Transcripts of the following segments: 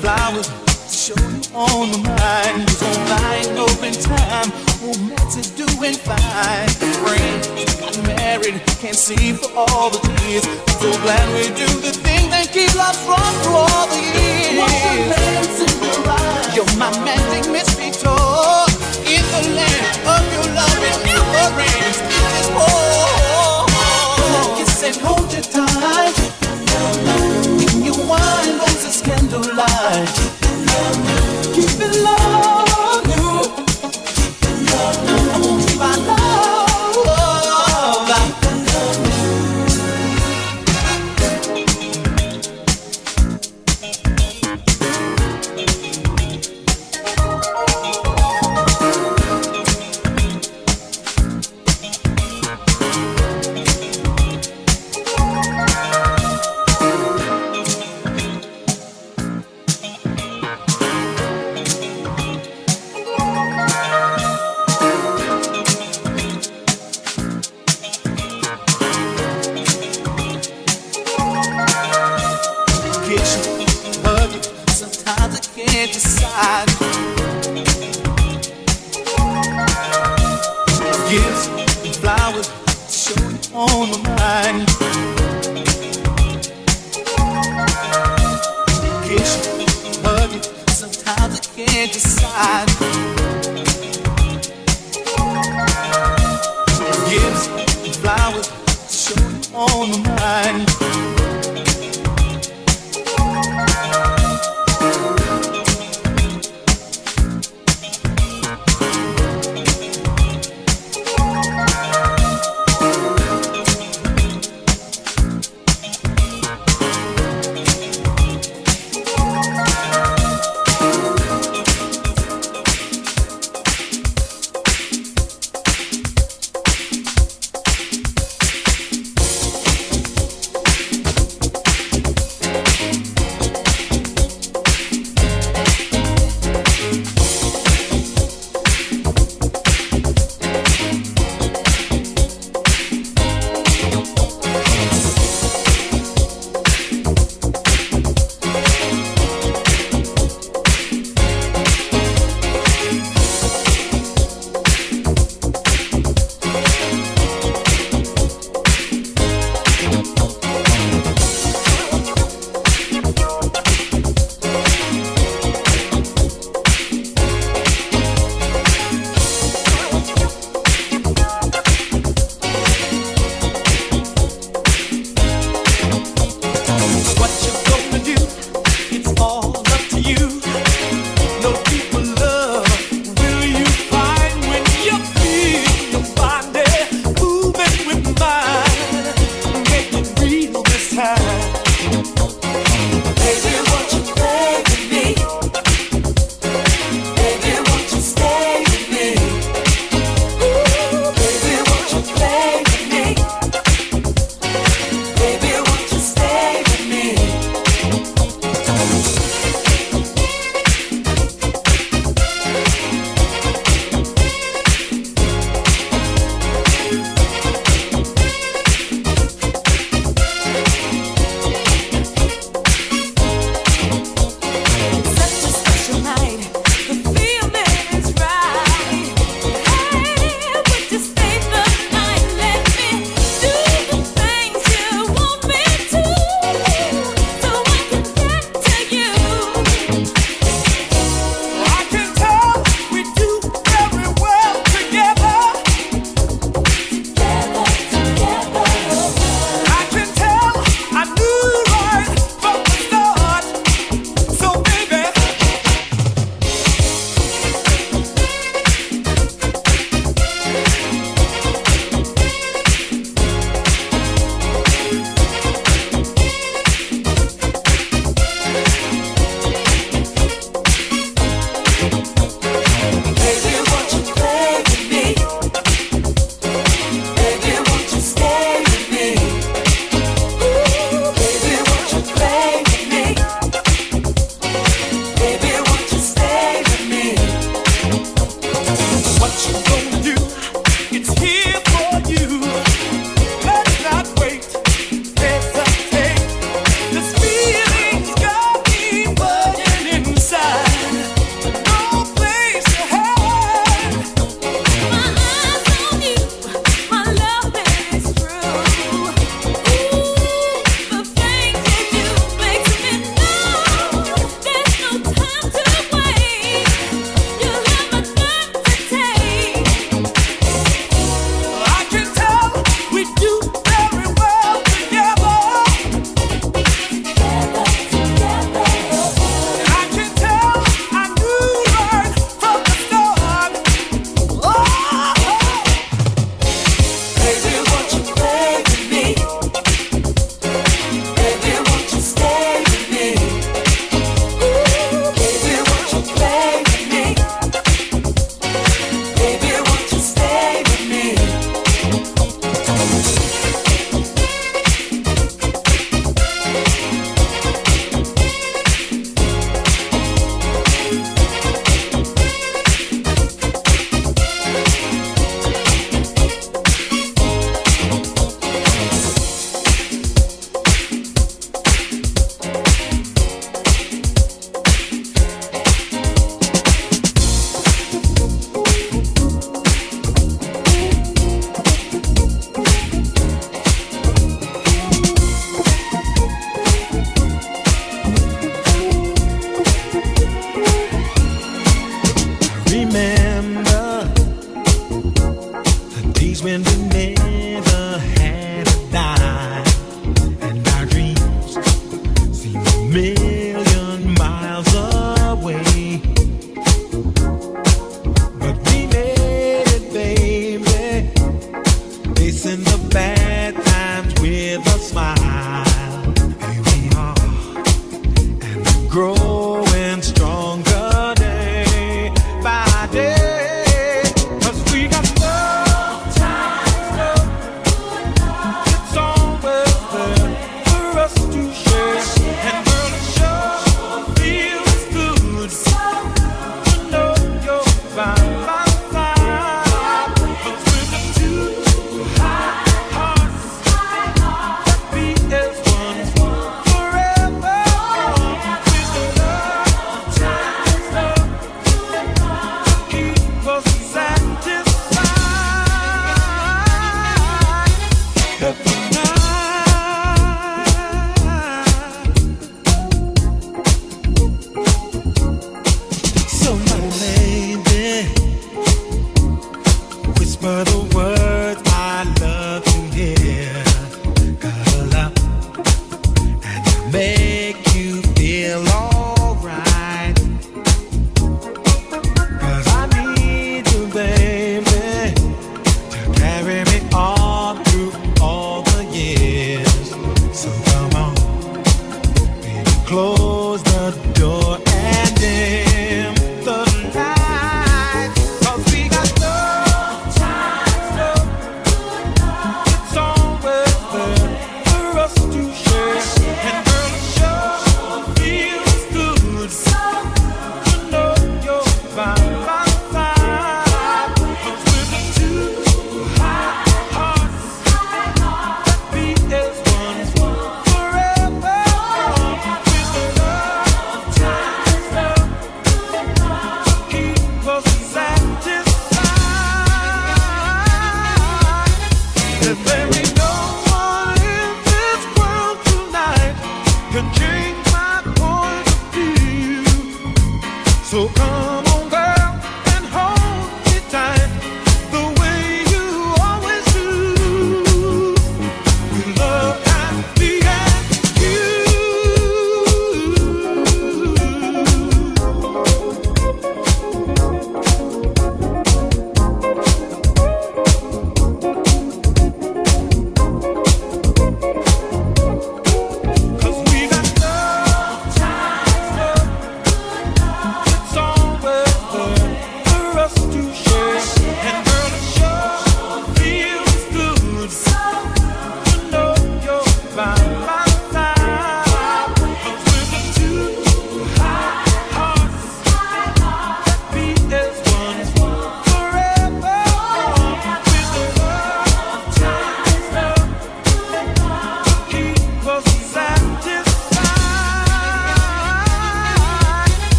flowers show you on the mind. You gon' find open time. Oh, Matt's doing fine. Friends, married, can't see for all the tears. So glad we do the thing that keeps love strong through all the years. You're my magic mistletoe in the land of your love and your rings. It is war. Kiss and hold your time. When you wind candlelight. Love.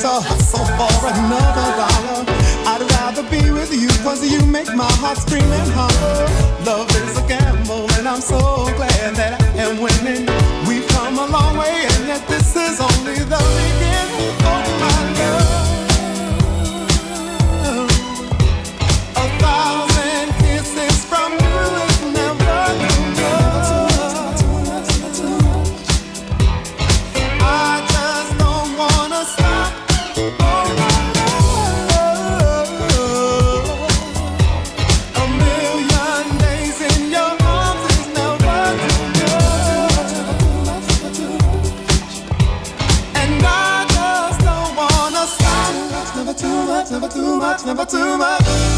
To hustle for another dollar? I'd rather be with you cause you make my heart scream and holler. Love is a gamble and I'm so glad that I am winning. We've come a long way and yet this is only the beginning. Too much.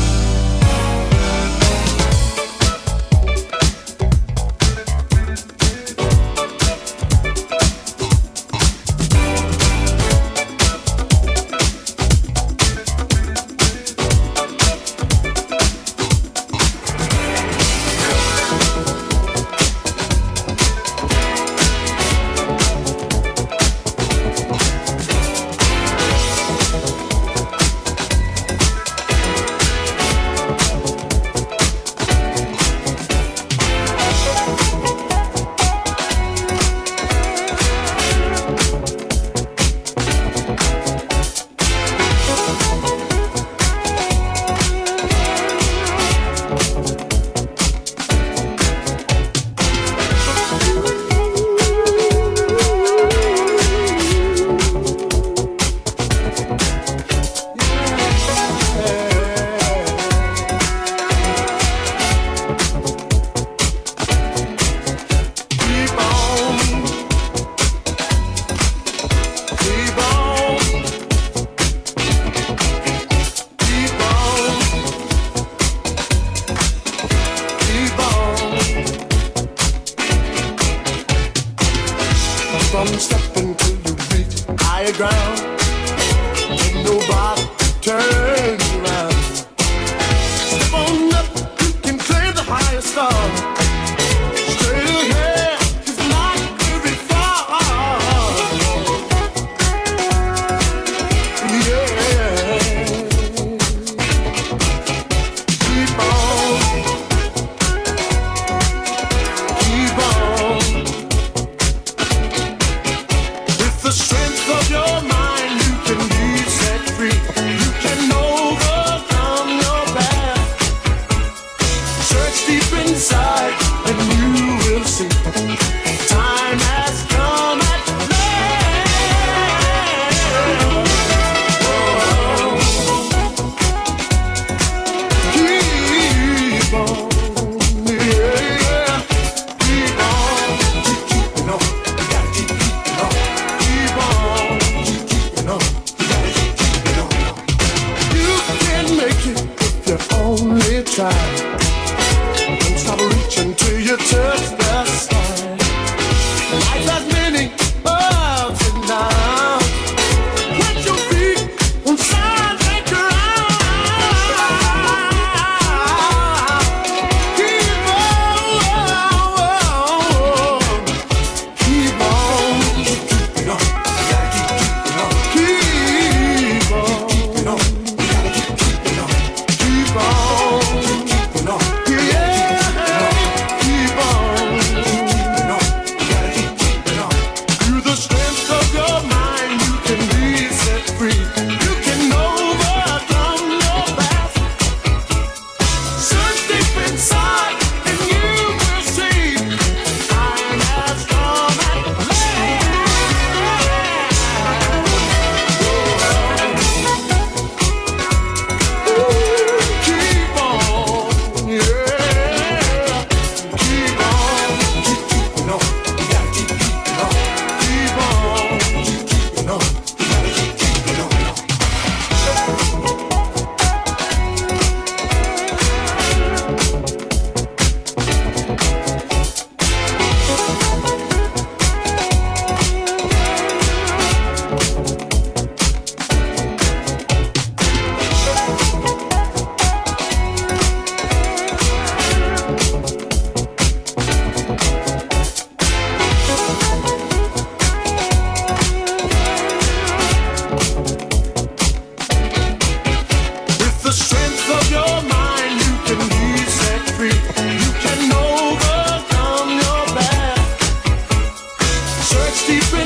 Baby,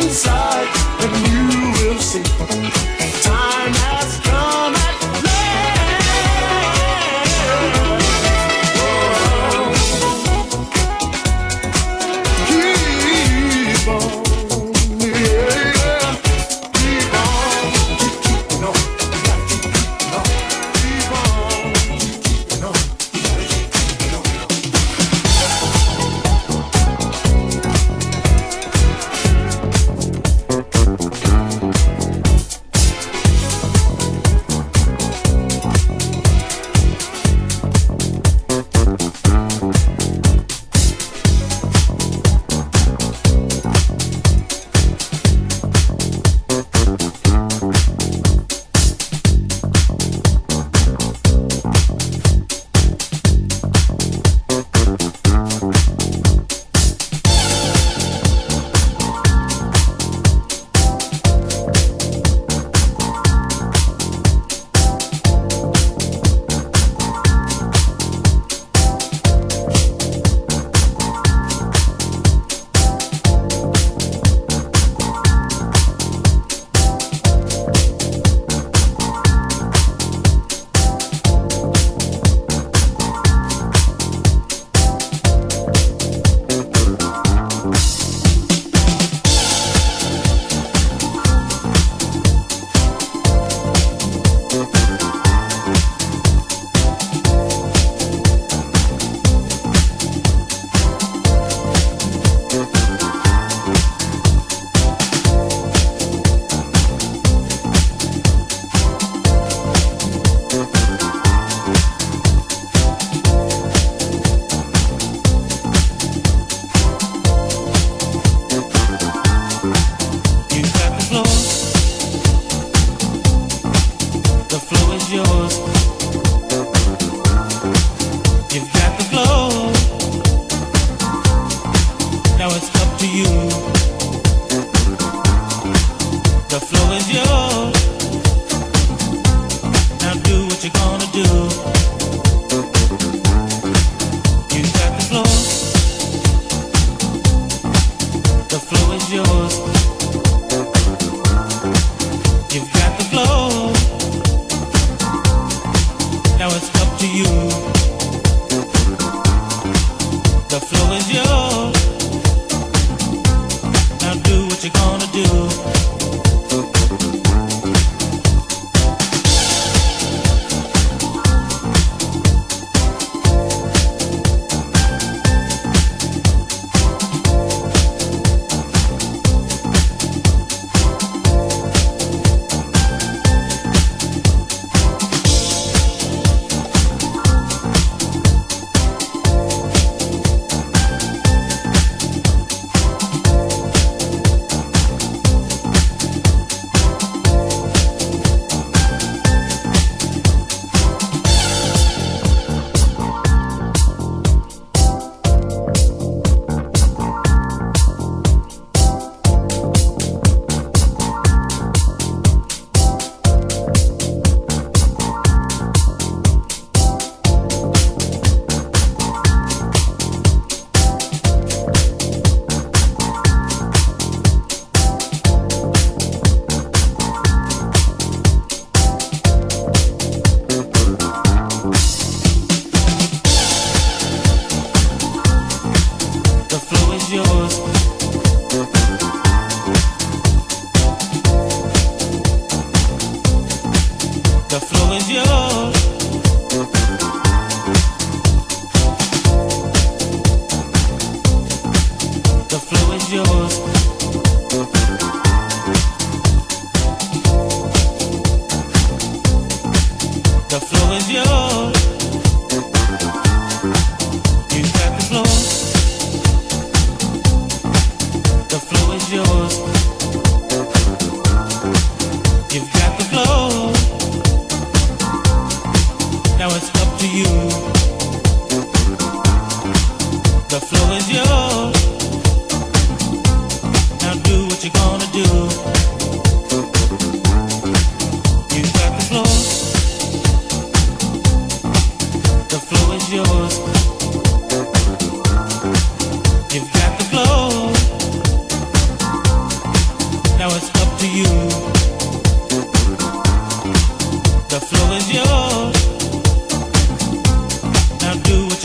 To you.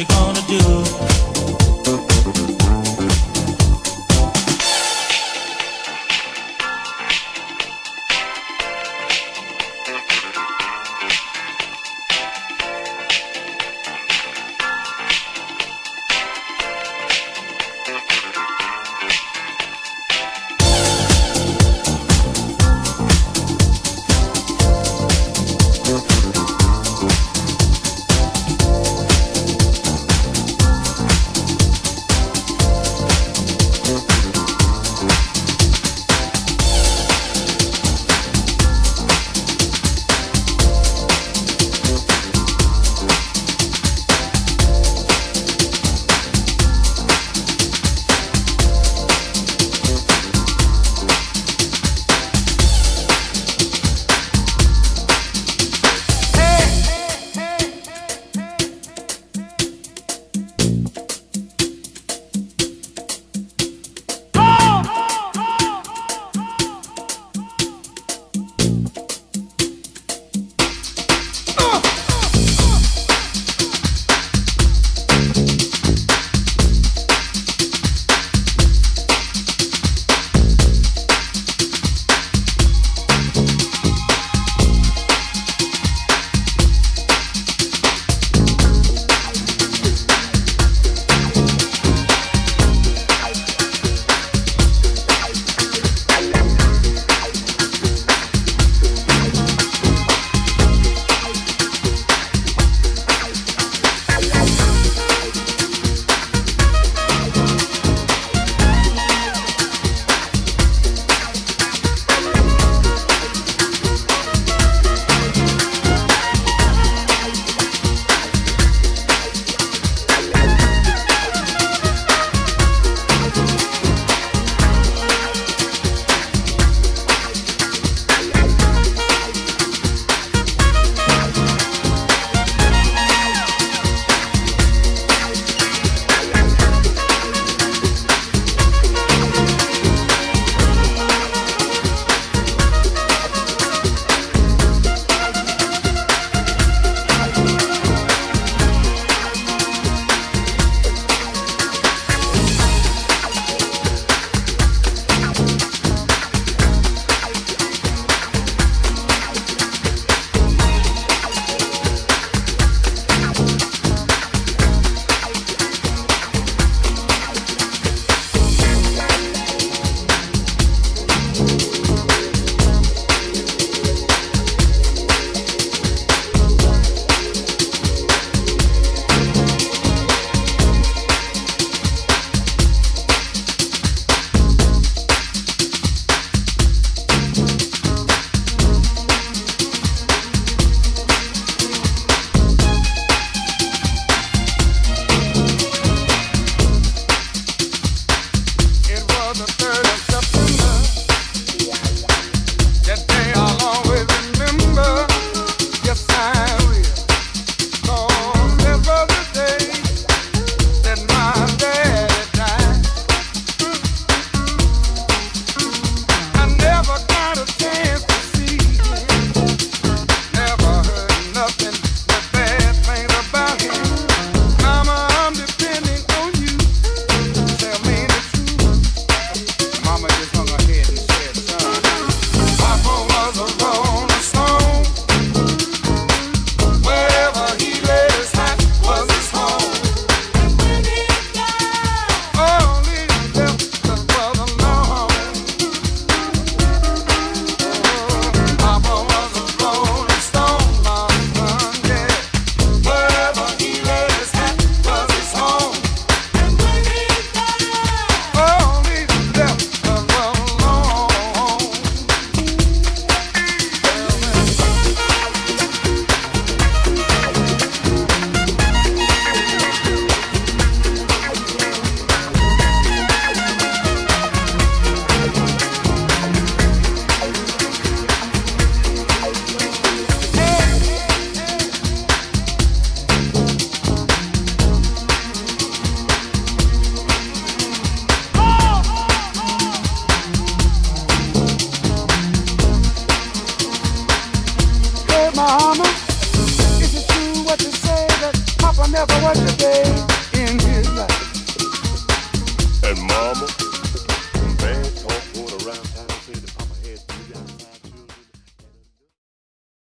you gonna do?